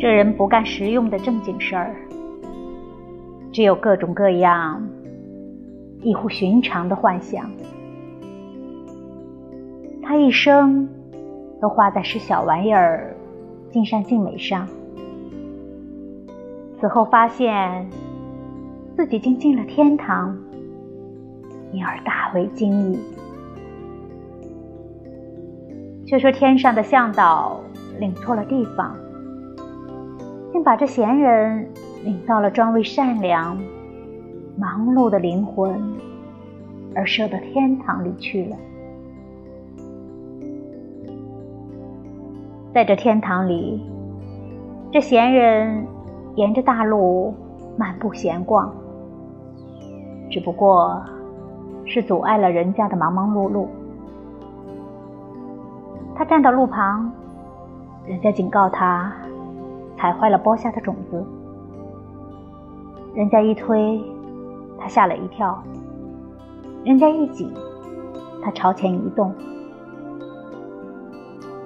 这人不干实用的正经事儿，只有各种各样异乎寻常的幻想。他一生都花在使小玩意儿尽善尽美上，此后发现自己竟进了天堂，因而大为惊异。却说天上的向导领错了地方，并把这闲人领到了专为善良、忙碌的灵魂而设的天堂里去了。在这天堂里，这闲人沿着大路漫步闲逛，只不过是阻碍了人家的忙忙碌碌。他站到路旁，人家警告他踩坏了播下的种子。人家一推，他吓了一跳；人家一挤，他朝前移动。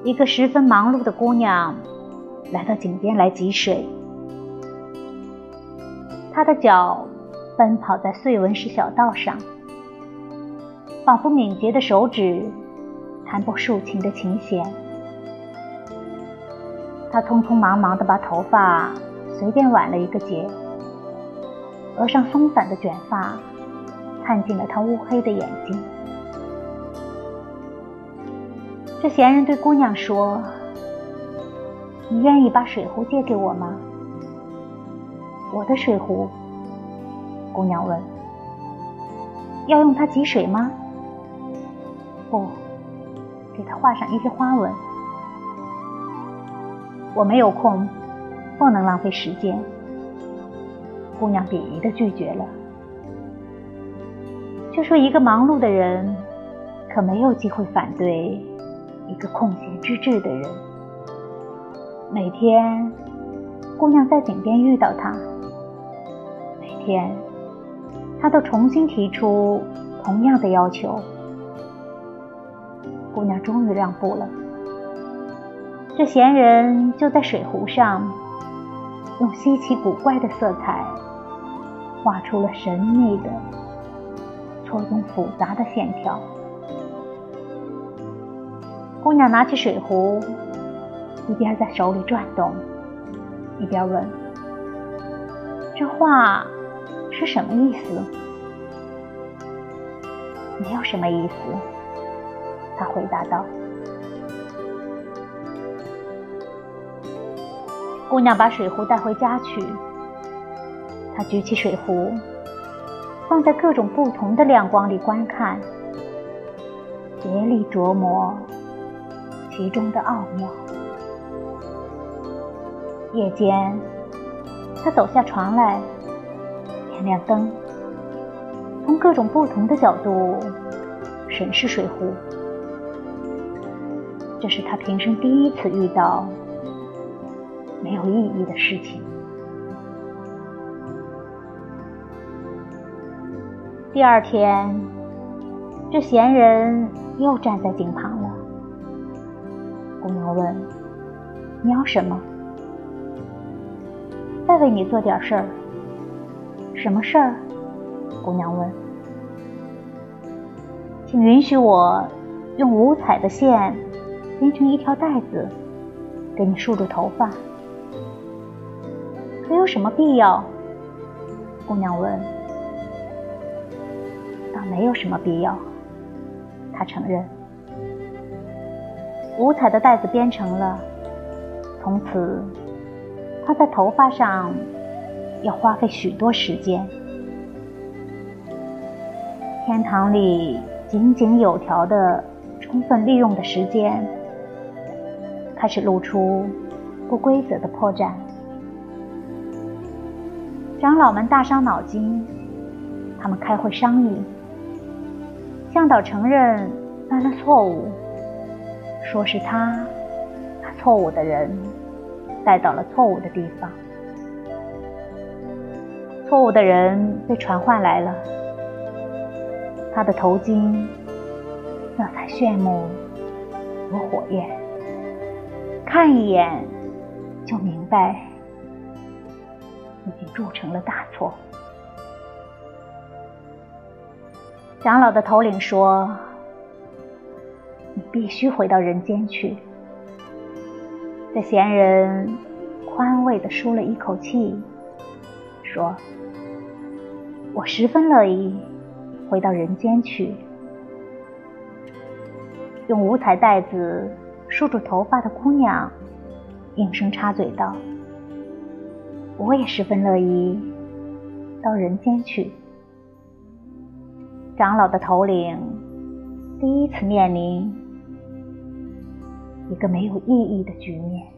一个十分忙碌的姑娘来到井边来汲水，她的脚奔跑在碎纹石小道上，仿佛敏捷的手指。弹拨竖琴的琴弦，他匆匆忙忙地把头发随便挽了一个结，额上松散的卷发看进了他乌黑的眼睛。这闲人对姑娘说：“你愿意把水壶借给我吗？”“我的水壶。”姑娘问。“要用它汲水吗？”“不。”给它画上一些花纹。我没有空，不能浪费时间。姑娘鄙夷的拒绝了。就说一个忙碌的人，可没有机会反对一个空闲之至的人。每天，姑娘在井边遇到他，每天，他都重新提出同样的要求。姑娘终于让步了。这闲人就在水壶上，用稀奇古怪的色彩，画出了神秘的、错综复杂的线条。姑娘拿起水壶，一边在手里转动，一边问：“这画是什么意思？”“没有什么意思。”他回答道：“姑娘把水壶带回家去。她举起水壶，放在各种不同的亮光里观看，竭力琢磨其中的奥妙。夜间，她走下床来，点亮灯，从各种不同的角度审视水壶。”这是他平生第一次遇到没有意义的事情。第二天，这闲人又站在井旁了。姑娘问：“你要什么？”“再为你做点事儿。”“什么事儿？”姑娘问。“请允许我用五彩的线。”编成一条带子，给你束住头发，可有什么必要？姑娘问。倒没有什么必要，他承认。五彩的带子编成了，从此他在头发上要花费许多时间。天堂里井井有条的充分利用的时间。开始露出不规则的破绽。长老们大伤脑筋，他们开会商议。向导承认犯了错误，说是他把错误的人带到了错误的地方。错误的人被传唤来了，他的头巾色彩炫目如火焰。看一眼，就明白已经铸成了大错。长老的头领说：“你必须回到人间去。”这闲人宽慰地舒了一口气，说：“我十分乐意回到人间去。”用五彩带子束住头发的姑娘应声插嘴道：“我也十分乐意到人间去。”长老的头领第一次面临一个没有意义的局面。